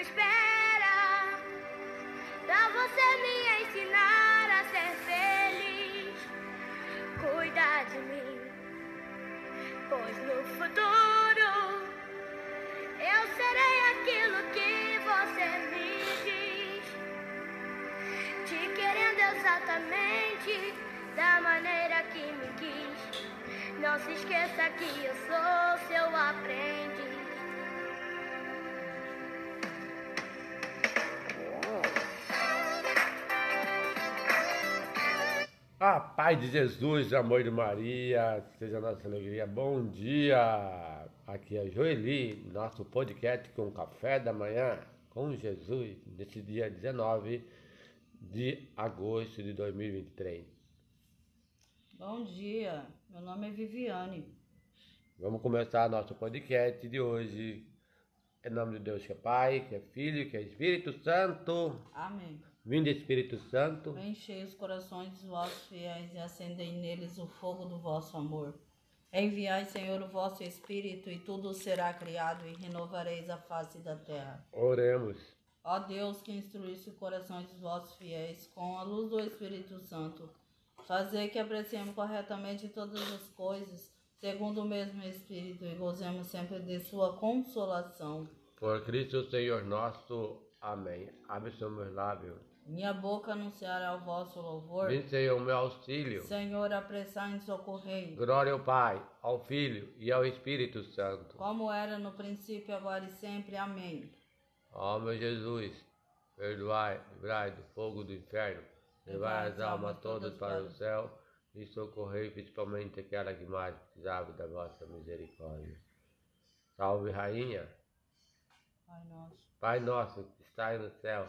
tempo espera pra você me ensinar a ser feliz. Cuida de mim, pois no futuro eu serei aquilo que você me diz. Te querendo exatamente da maneira que me quis. Não se esqueça que eu sou seu aprendiz. Paz de Jesus, amor de Maria, seja a nossa alegria. Bom dia! Aqui é Joeli, nosso podcast com café da manhã com Jesus, nesse dia 19 de agosto de 2023. Bom dia, meu nome é Viviane. Vamos começar nosso podcast de hoje. Em nome de Deus que é Pai, que é Filho, que é Espírito Santo. Amém. Vinde Espírito Santo. Enchei os corações dos vossos fiéis e acendei neles o fogo do vosso amor. Enviai, Senhor, o vosso Espírito, e tudo será criado, e renovareis a face da terra. Oremos. Ó Deus, que instruísse os corações dos vossos fiéis com a luz do Espírito Santo, fazer que apreciemos corretamente todas as coisas, segundo o mesmo Espírito, e gozemos sempre de sua consolação. Por Cristo Senhor nosso. Amém. Abre os meus lábios. Minha boca anunciará o vosso louvor. Senhor, meu auxílio. Senhor, apressai em socorrer. Glória ao Pai, ao Filho e ao Espírito Santo. Como era no princípio, agora e sempre. Amém. Ó meu Jesus, perdoai, livrai do fogo do inferno, levai as almas todas para o céu e socorrei principalmente aquela que mais precisava da vossa misericórdia. Salve, Rainha. Pai nosso. Pai nosso que estais no céu,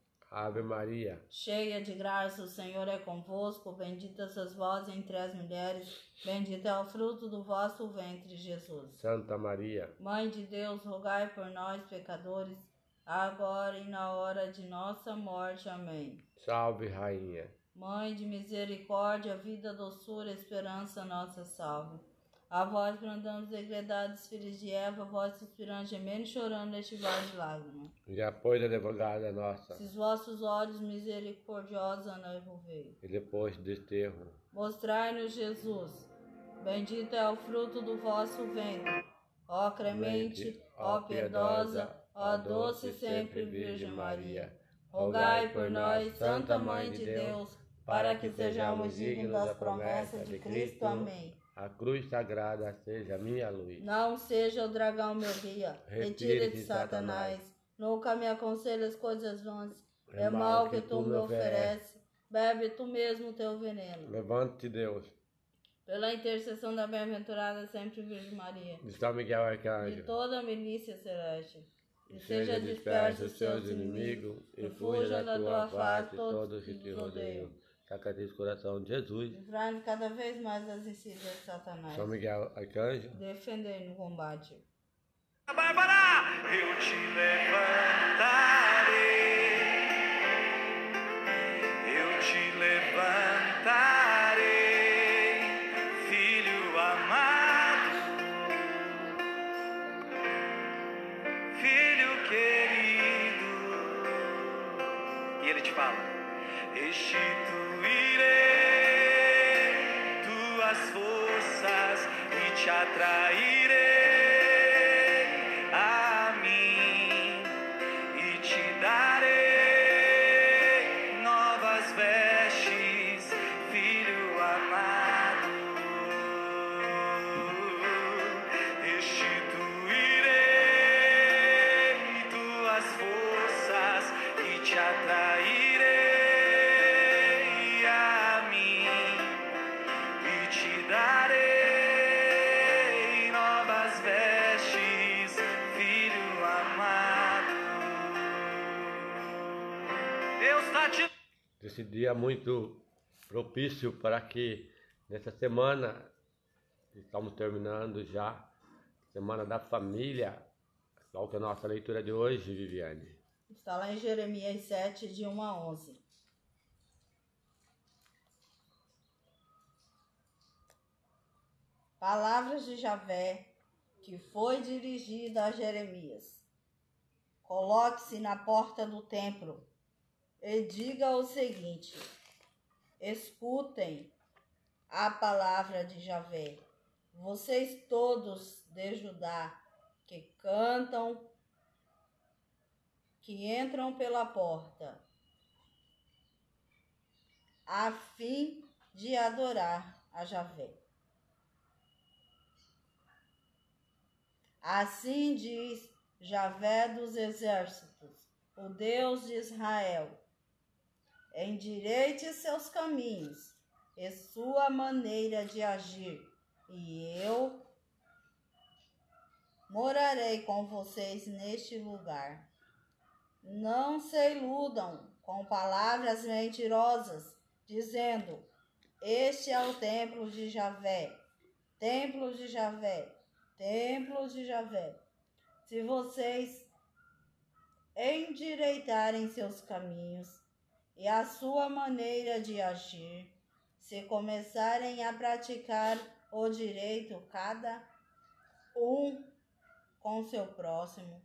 Ave Maria, Cheia de graça, o Senhor é convosco. Bendita sois vós entre as mulheres. Bendito é o fruto do vosso ventre, Jesus. Santa Maria, Mãe de Deus, rogai por nós, pecadores, agora e na hora de nossa morte. Amém. salve Rainha. Mãe de misericórdia, vida, doçura, esperança, nossa salve. A vós brandamos degredados, filhos de Eva, vós suspirando, gemendo e chorando neste vale de lágrimas. Já pois advogada nossa, Se os vossos olhos misericordiosos não envolvei. e depois do desterro, Mostrai-nos Jesus. Bendito é o fruto do vosso ventre. Ó clemente, ó piedosa, ó doce sempre Virgem Maria. Rogai por nós, Santa Mãe de Deus, para que sejamos dignos das promessas de Cristo. Amém. A cruz sagrada seja minha luz. Não seja o dragão meu guia, retire-te, Satanás. Nunca me aconselhe as coisas vãs. É mal que tu me oferece. Bebe tu mesmo o teu veneno. Levante Deus, Pela intercessão da bem-aventurada sempre Virgem Maria. de São Miguel de Arcanjo, toda a milícia celeste. E seja disperso os seus inimigos, e fuja da tua face todos que te rodeiam. Sacradíssimo coração de Jesus, Livrai-nos cada vez mais das insídias de Satanás. São Miguel Arcanjo, Defendei no combate. Bárbara, eu te levantarei, eu te levantarei, filho amado, filho querido. E ele te fala: restituirei e te dia muito propício para que nessa semana Estamos terminando já Semana da Família. Qual que é a nossa leitura de hoje, Viviane? Está lá em Jeremias 7, de 1 a 11. Palavras de Javé que foi dirigida a Jeremias. Coloque-se na porta do templo e diga o seguinte: Escutem a palavra de Javé, vocês todos de Judá que cantam, que entram pela porta, a fim de adorar a Javé. Assim diz Javé dos exércitos, o Deus de Israel: endireite seus caminhos e sua maneira de agir, e eu morarei com vocês neste lugar. Não se iludam com palavras mentirosas, dizendo: Este é o templo de Javé, templo de Javé templo de Javé. Se vocês endireitarem seus caminhos e a sua maneira de agir, se começarem a praticar o direito cada um com seu próximo,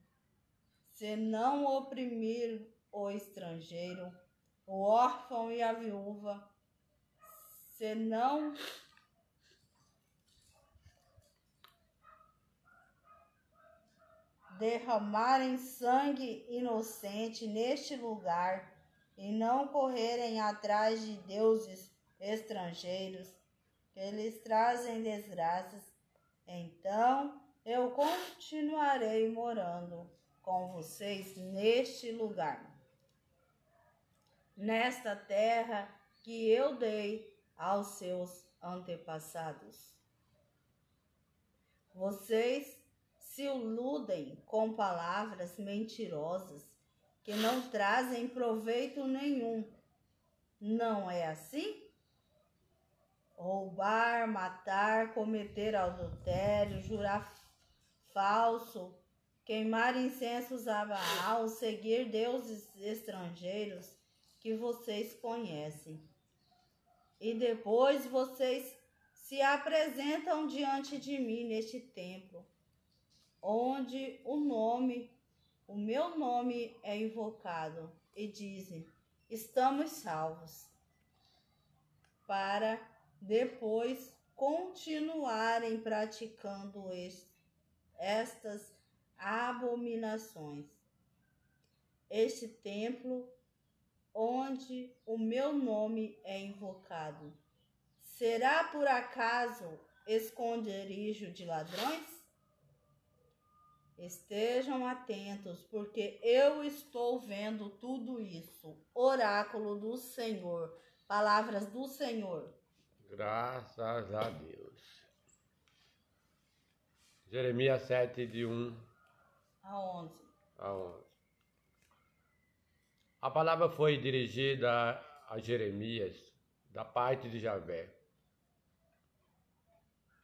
se não oprimir o estrangeiro, o órfão e a viúva, se não derramarem sangue inocente neste lugar e não correrem atrás de deuses estrangeiros que lhes trazem desgraças, então eu continuarei morando com vocês neste lugar, nesta terra que eu dei aos seus antepassados. Vocês se iludem com palavras mentirosas que não trazem proveito nenhum. Não é assim? Roubar, matar, cometer adultério, jurar falso, queimar incensos a Baal, seguir deuses estrangeiros que vocês conhecem. E depois vocês se apresentam diante de mim neste templo onde o nome, o meu nome é invocado, e dizem: estamos salvos, para depois continuarem praticando estas abominações. Este templo onde o meu nome é invocado, será por acaso esconderijo de ladrões? Estejam atentos, porque eu estou vendo tudo isso. Oráculo do Senhor. Palavras do Senhor. Graças a Deus. Jeremias 7, de 1 a 11. A 11. A palavra foi dirigida a Jeremias, da parte de Javé.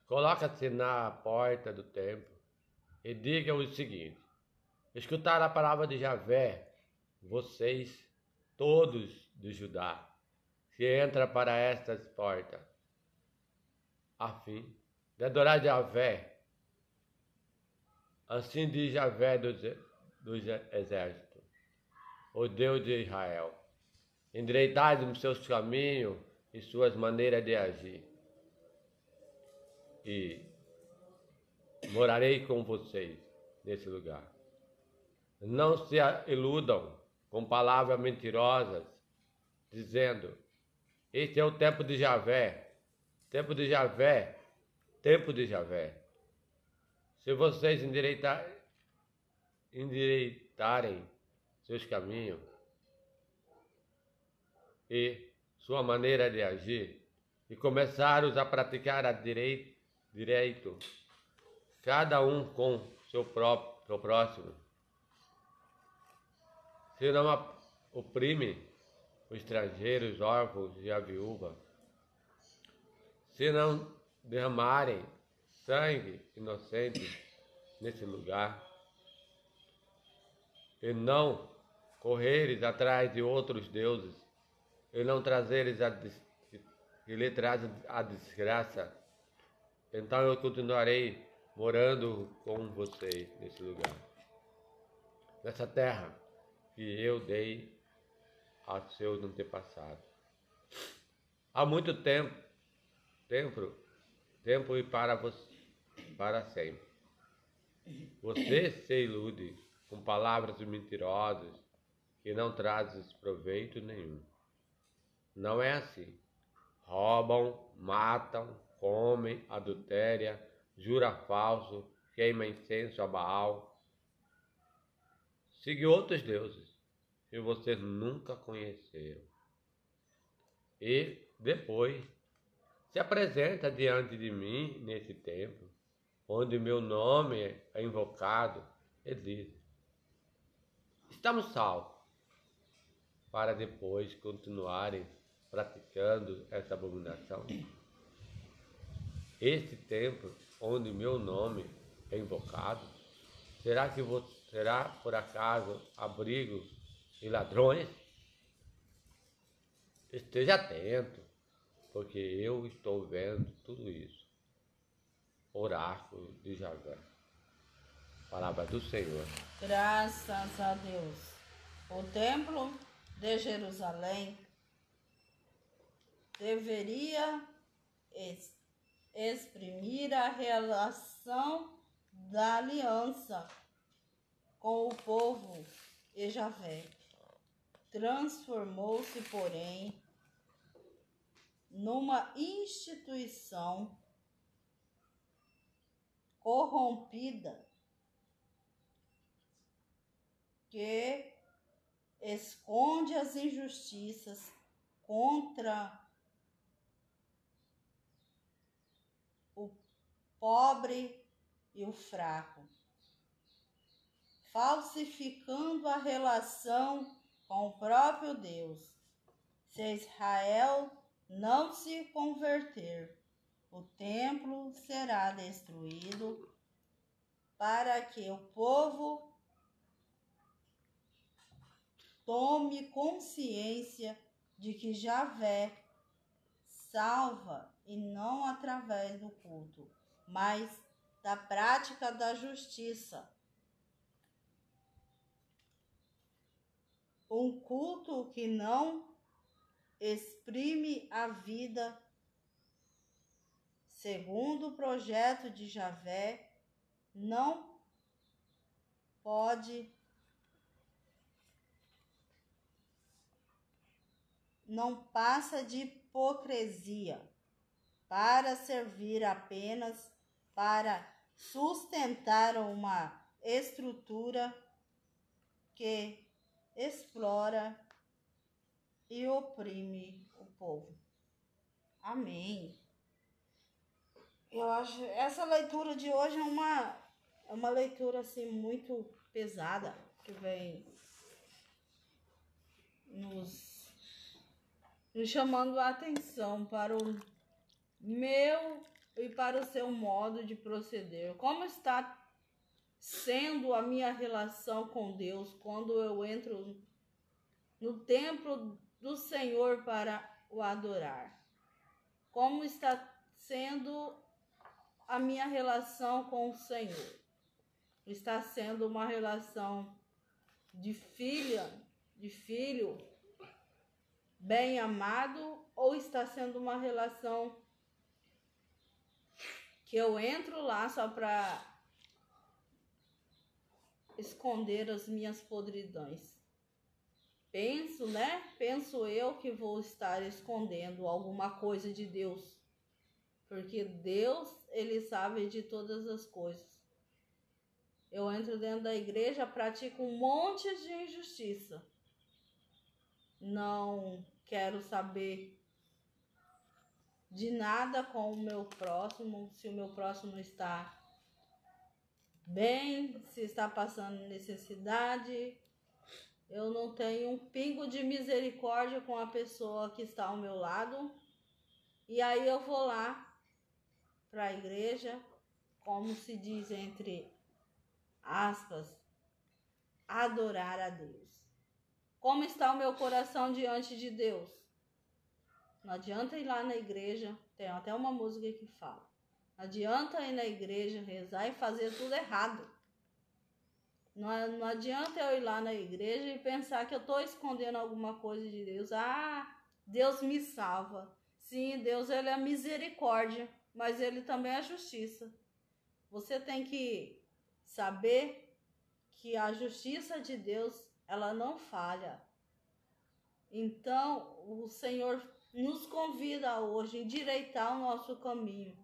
Coloca-se na porta do templo e diga o seguinte: escutar a palavra de Javé, vocês, todos de Judá, que entra para estas portas, a fim de adorar Javé. Assim diz Javé dos, dos exércitos, o Deus de Israel. Endireitai os seus caminhos e suas maneiras de agir. E morarei com vocês nesse lugar. Não se iludam com palavras mentirosas, dizendo: Este é o tempo de Javé, tempo de Javé, tempo de Javé. Se vocês endireitar, endireitarem seus caminhos e sua maneira de agir, e começarem a praticar a direito, direito cada um com seu próprio seu próximo. Se não oprime os estrangeiros, os órfãos e a viúva, se não derramarem sangue inocente nesse lugar. E não correres atrás de outros deuses. E não trazeres a e lhe traz a desgraça, então eu continuarei morando com vocês nesse lugar, nessa terra que eu dei aos seus antepassados. Há muito tempo, tempo, tempo e para você, para sempre. Você se ilude com palavras mentirosas que não trazem proveito nenhum. Não é assim. Roubam, matam, comem, adultéria, jura falso, queima incenso a Baal. Siga outros deuses que vocês nunca conheceram. E depois se apresenta diante de mim nesse templo, onde meu nome é invocado, e diz: Estamos salvos, para depois continuarem praticando essa abominação. Este templo, onde meu nome é invocado, será que será por acaso abrigo de ladrões? Esteja atento, porque eu estou vendo tudo isso. Oráculo de Javé. Palavra do Senhor. Graças a Deus. O templo de Jerusalém deveria exprimir a relação da aliança com o povo e Javé. Transformou-se, porém, numa instituição corrompida que esconde as injustiças contra o pobre e o fraco, falsificando a relação com o próprio Deus. Se Israel não se converter, o templo será destruído para que o povo tome consciência de que Javé salva e não através do culto, mas da prática da justiça. Um culto que não exprime a vida segundo o projeto de Javé não pode não passa de hipocrisia para servir apenas para sustentar uma estrutura que explora e oprime o povo. Amém. Eu acho essa leitura de hoje é uma é uma leitura assim muito pesada que vem nos, nos chamando a atenção para o meu e para o seu modo de proceder. Como está sendo a minha relação com Deus quando eu entro no templo do Senhor para o adorar? Como está sendo a minha relação com o Senhor? Está sendo uma relação de filha, de filho bem amado ou está sendo uma relação que eu entro lá só para esconder as minhas podridões. Penso, né? Penso eu que vou estar escondendo alguma coisa de Deus. Porque Deus, ele sabe de todas as coisas. Eu entro dentro da igreja, pratico um monte de injustiça. Não quero saber de nada com o meu próximo, se o meu próximo está bem, se está passando necessidade. Eu não tenho um pingo de misericórdia com a pessoa que está ao meu lado. E aí eu vou lá para a igreja como se diz entre aspas, adorar a Deus. Como está o meu coração diante de Deus? Não adianta ir lá na igreja, tem até uma música que fala. Não adianta ir na igreja, rezar e fazer tudo errado. Não, não adianta eu ir lá na igreja e pensar que eu estou escondendo alguma coisa de Deus. Ah, Deus me salva. Sim, Deus ele é misericórdia, mas ele também é justiça. Você tem que saber que a justiça de Deus, ela não falha. Então, o Senhor nos convida hoje a endireitar o nosso caminho.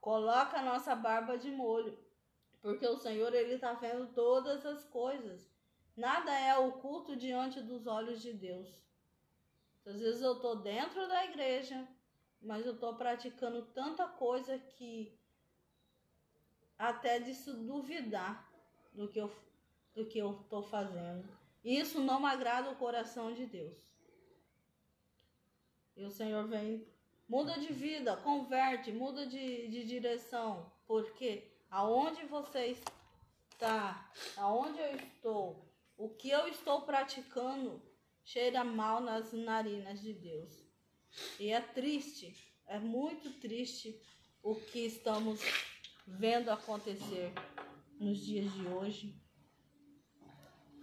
Coloca a nossa barba de molho, porque o Senhor ele está vendo todas as coisas. Nada é oculto diante dos olhos de Deus. Às vezes eu estou dentro da igreja, mas eu estou praticando tanta coisa que até de se duvidar do que eu do que eu estou fazendo. Isso não agrada o coração de Deus. E o Senhor vem, muda de vida, converte, muda de, de direção, porque aonde você está, aonde eu estou, o que eu estou praticando, cheira mal nas narinas de Deus. E é triste, é muito triste o que estamos vendo acontecer nos dias de hoje.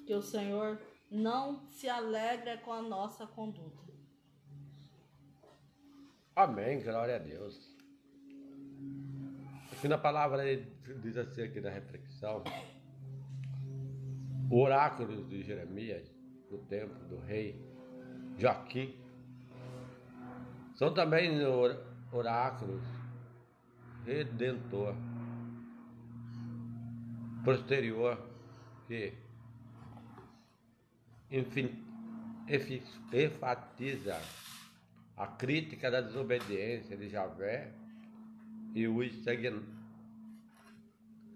Que o Senhor não se alegra com a nossa conduta. Amém, glória a Deus. Aqui na palavra diz assim aqui na reflexão, o oráculo de Jeremias, do tempo do rei Joaquim, são também oráculos redentor posterior que enfim, enfatiza a crítica da desobediência de Javé e o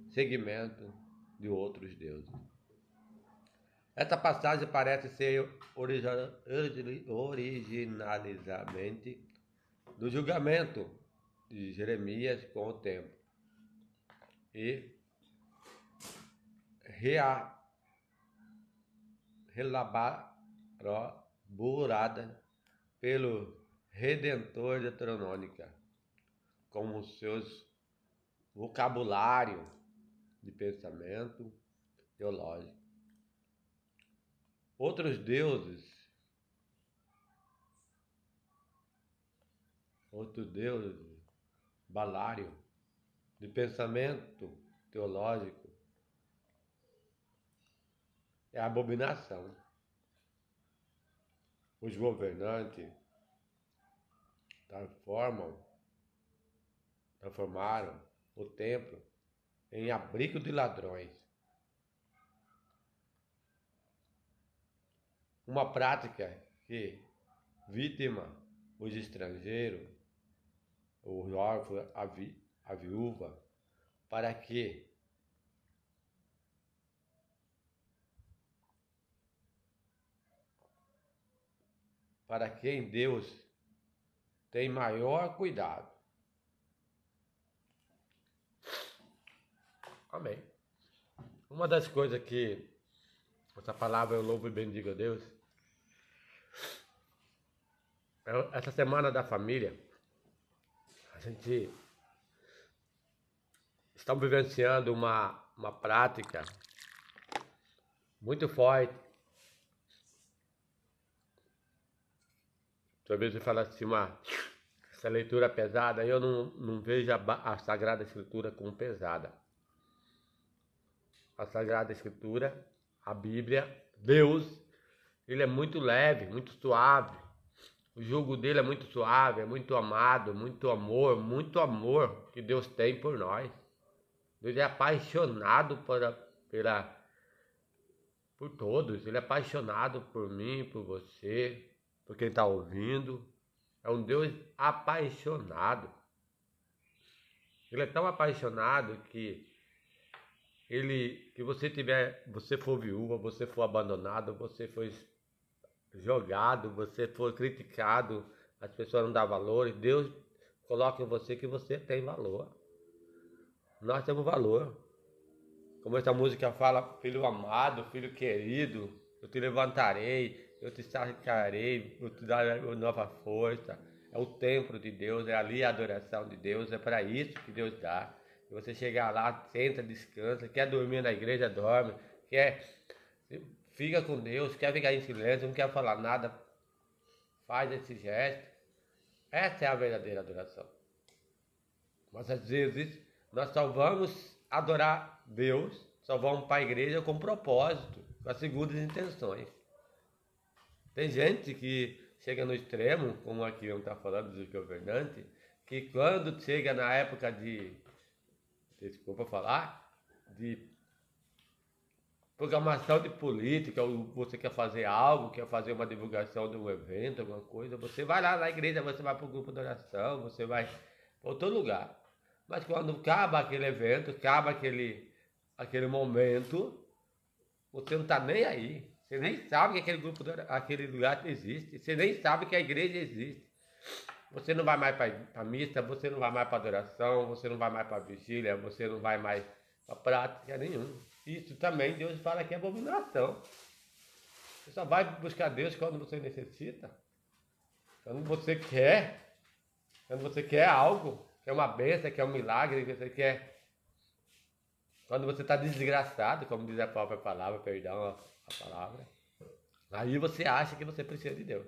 segmento de outros deuses. Esta passagem parece ser originalizamente do julgamento de Jeremias com o tempo e relaborada pelo Redentor Deuteronômica, como seus vocabulário de pensamento teológico. Outros deuses, outros deuses balário, de pensamento teológico, é abominação. Os governantes transformam, transformaram o templo em abrigo de ladrões. Uma prática que vítima os estrangeiros o órfão, a, vi, a viúva, para que para quem Deus tem maior cuidado. Amém. Uma das coisas que essa palavra eu louvo e bendigo a Deus. É essa semana da família, a gente estamos vivenciando uma, uma prática muito forte. Talvez você fala assim, uma, essa leitura pesada, eu não, não vejo a, a Sagrada Escritura como pesada. A Sagrada Escritura, a Bíblia, Deus, ele é muito leve, muito suave. O jugo dele é muito suave, é muito amado, muito amor, muito amor que Deus tem por nós. Deus é apaixonado por, pela, por todos. Ele é apaixonado por mim, por você, por quem está ouvindo. É um Deus apaixonado. Ele é tão apaixonado que ele, que você tiver, você for viúva, você for abandonado, você foi jogado, você for criticado, as pessoas não dão valor, Deus coloca em você que você tem valor. nós temos valor. Como essa música fala, filho amado, filho querido, eu te levantarei, eu te sacarei, eu te darei nova força. É o templo de Deus, é ali a adoração de Deus, é para isso que Deus dá. Você chegar lá, senta, descansa, quer dormir na igreja, dorme, quer fica com Deus, quer ficar em silêncio, não quer falar nada, faz esse gesto. Essa é a verdadeira adoração. Mas às vezes nós só vamos adorar Deus, só vamos para a igreja com propósito, com as segundas intenções. Tem gente que chega no extremo, como aqui não está falando do governante, que quando chega na época de, desculpa falar, de programação de política, ou você quer fazer algo, quer fazer uma divulgação de um evento, alguma coisa, você vai lá na igreja, você vai para o grupo de oração, você vai para outro lugar. Mas quando acaba aquele evento, acaba aquele, aquele momento, você não está nem aí. Você nem sabe que aquele grupo, aquele lugar existe. Você nem sabe que a igreja existe. Você não vai mais para a missa, você não vai mais para adoração, você não vai mais para vigília, você não vai mais para prática nenhuma. Isso também Deus fala que é abominação. Você só vai buscar Deus quando você necessita. Quando você quer. Quando você quer algo. Quer uma bênção, quer um milagre, você quer. Quando você está desgraçado, como diz a própria palavra, perdão a, a palavra. Aí você acha que você precisa de Deus.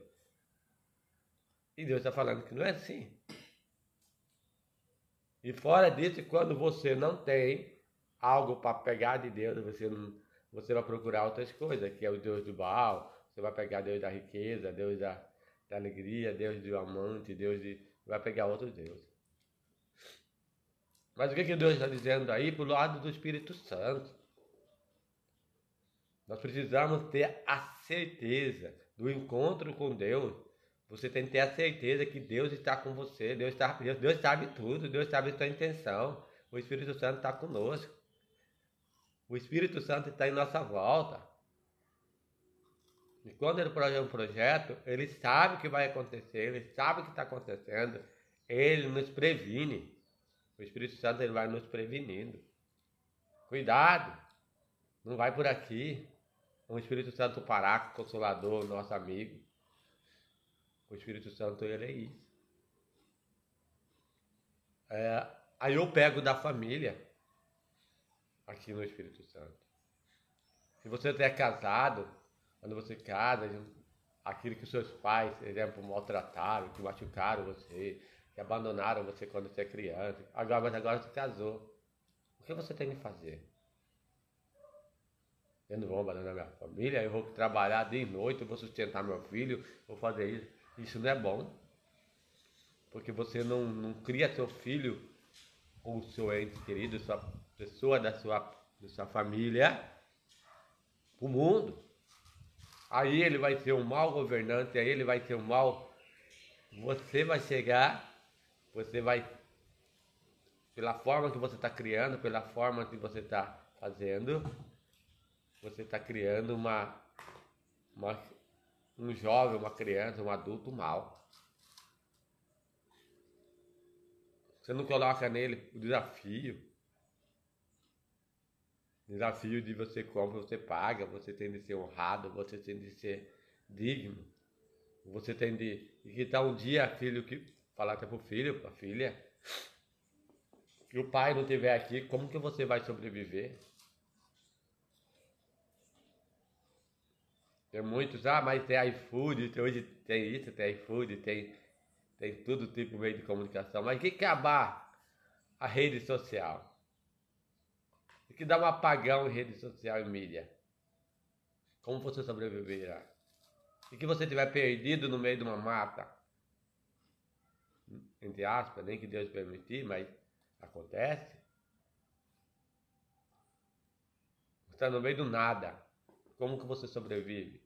E Deus está falando que não é assim. E fora disso, quando você não tem algo para pegar de Deus, você, não, você vai procurar outras coisas, que é o Deus do Baal, você vai pegar Deus da riqueza, Deus da, da alegria, Deus do amante, Deus de. vai pegar outros deuses. Mas o que, que Deus está dizendo aí para o lado do Espírito Santo? Nós precisamos ter a certeza do encontro com Deus. Você tem que ter a certeza que Deus está com você, Deus, está, Deus sabe tudo, Deus sabe a sua intenção. O Espírito Santo está conosco. O Espírito Santo está em nossa volta. E quando ele projeta um projeto, ele sabe o que vai acontecer, ele sabe o que está acontecendo, ele nos previne. O Espírito Santo ele vai nos prevenindo. Cuidado, não vai por aqui. O Espírito Santo Paraco, Consolador, nosso amigo. O Espírito Santo ele é isso. É, aí eu pego da família aqui no Espírito Santo. Se você é casado, quando você casa, aquilo que seus pais, por exemplo, maltrataram, que machucaram você, que abandonaram você quando você é criança, agora, mas agora você casou. O que você tem que fazer? Eu não vou abandonar minha família, eu vou trabalhar de noite, eu vou sustentar meu filho, vou fazer isso. Isso não é bom. Porque você não, não cria seu filho ou seu ente querido, sua pessoa da sua, da sua família o mundo. Aí ele vai ser um mau governante, aí ele vai ser um mau. Você vai chegar, você vai, pela forma que você está criando, pela forma que você está fazendo, você está criando uma, uma, um jovem, uma criança, um adulto mau. Você não coloca nele o desafio Desafio de você compra, você paga, você tem de ser honrado, você tem de ser digno. Você tem de. E que tal um dia, filho, que falar até pro filho, pra filha, que o pai não estiver aqui, como que você vai sobreviver? Tem muitos, ah, mas tem iFood, hoje tem isso, tem iFood, tem, tem tudo tipo de meio de comunicação. Mas que acabar a rede social? e que dá um apagão em rede social e mídia. Como você sobreviverá? E que você estiver perdido no meio de uma mata, entre aspas, nem que Deus permitir, mas acontece. Você está no meio do nada. Como que você sobrevive?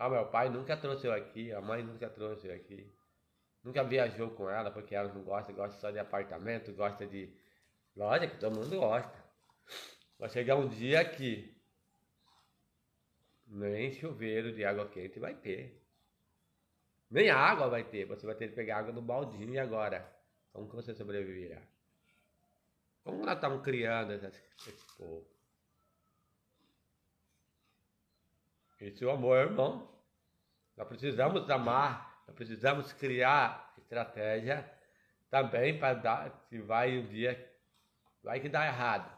Ah, meu pai nunca trouxe eu aqui, a mãe nunca trouxe eu aqui. Nunca viajou com ela, porque ela não gosta, gosta só de apartamento, gosta de Lógico, todo mundo gosta. Vai chegar um dia que nem chuveiro de água quente vai ter. Nem água vai ter. Você vai ter que pegar água no baldinho e agora? Como que você sobreviverá? Como nós estamos criando esse, esse povo? Esse é o amor, irmão. Nós precisamos amar, nós precisamos criar estratégia também para dar, se vai um dia, vai que dá errado.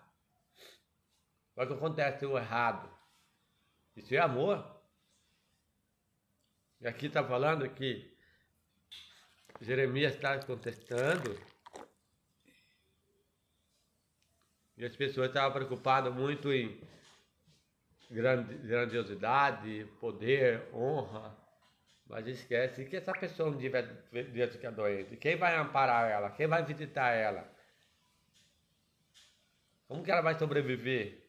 Vai que acontece o errado. Isso é amor. E aqui está falando que Jeremias está contestando. E as pessoas estavam preocupadas muito em grandiosidade, poder, honra. Mas esquece que essa pessoa um dia vai ficar doente. Quem vai amparar ela? Quem vai visitar ela? Como que ela vai sobreviver?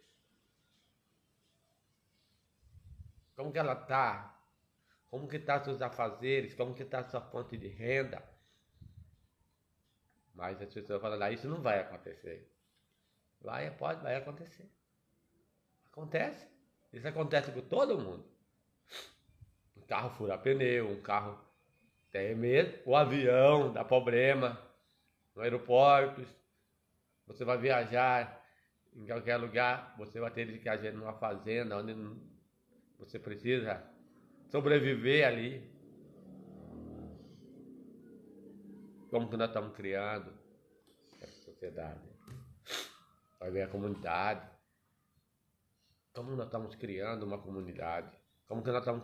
Como que ela está? Como que está seus afazeres? Como que está sua fonte de renda? Mas as pessoas falam, ah, isso não vai acontecer. Vai, pode, vai acontecer. Acontece. Isso acontece com todo mundo. Um carro fura pneu, um carro tem medo, o avião dá problema, no aeroporto, você vai viajar em qualquer lugar, você vai ter que viajar numa fazenda onde você precisa sobreviver ali. Como que nós estamos criando essa sociedade? Vai ver a comunidade. Como nós estamos criando uma comunidade? Como que nós estamos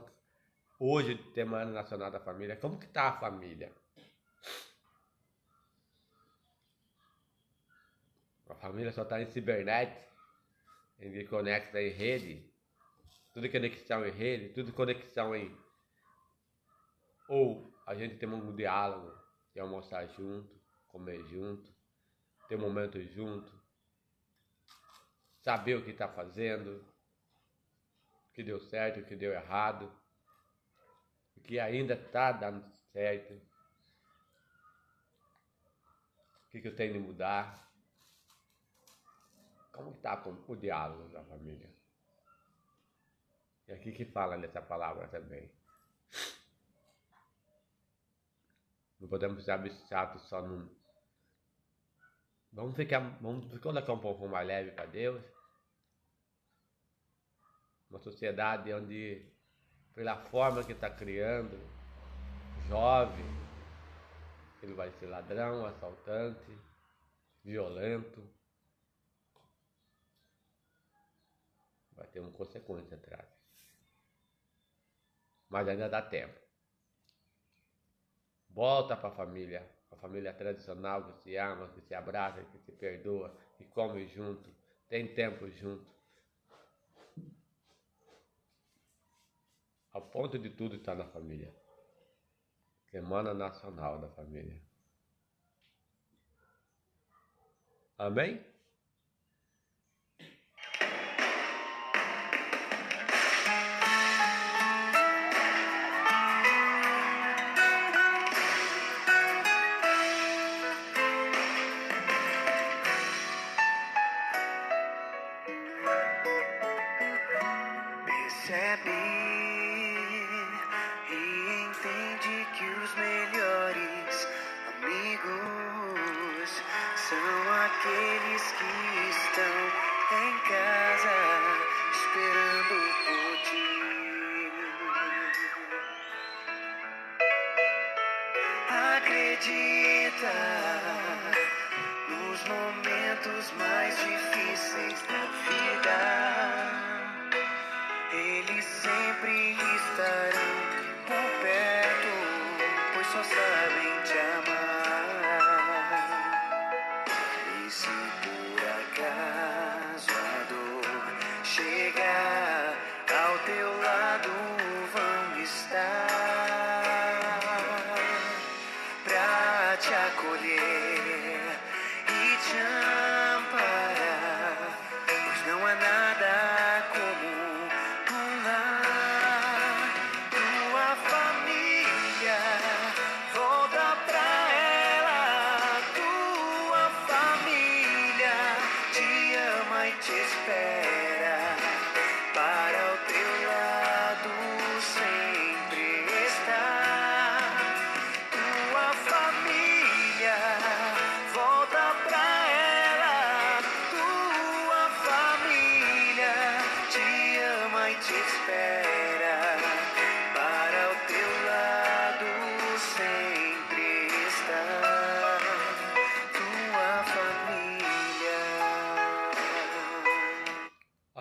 hoje, Semana Nacional da Família, como que está a família? A família só está em cibernet, em conecta em rede, tudo conexão em rede, tudo conexão em. Ou a gente tem um diálogo de almoçar junto, comer junto, ter momentos junto, saber o que está fazendo, que deu certo, o que deu errado, o que ainda está dando certo, o que, que eu tenho de mudar. Como está o diálogo da família? É aqui que fala nessa palavra também. Não podemos ser abstratos só num. Vamos ficar. Vamos colocar um pouco mais leve para Deus. Uma sociedade onde, pela forma que está criando, jovem, ele vai ser ladrão, assaltante, violento. Vai ter uma consequência atrás mas ainda dá tempo. Volta para a família, a família tradicional que se ama, que se abraça, que se perdoa, que come junto, tem tempo junto. Ao ponto de tudo está na família. Semana Nacional da Família. Amém?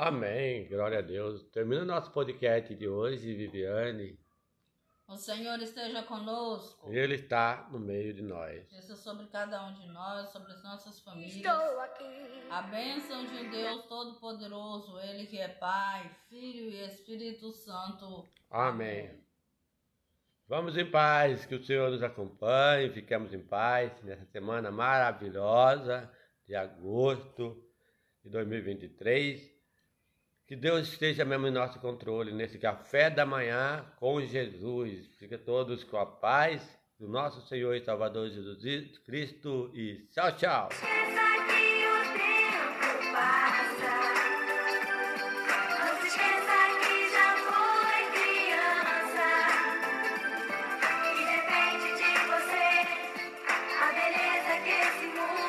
Amém. Glória a Deus. Termina o nosso podcast de hoje, Viviane. O Senhor esteja conosco. Ele está no meio de nós. Isso sobre cada um de nós, sobre as nossas famílias. Estou aqui. A bênção de Deus Todo-Poderoso, Ele que é Pai, Filho e Espírito Santo. Amém. Vamos em paz, que o Senhor nos acompanhe, fiquemos em paz nessa semana maravilhosa de agosto de 2023. Que Deus esteja mesmo em nosso controle nesse café da manhã com Jesus. Fica todos com a paz do nosso Senhor e Salvador Jesus Cristo e tchau, tchau. Que o tempo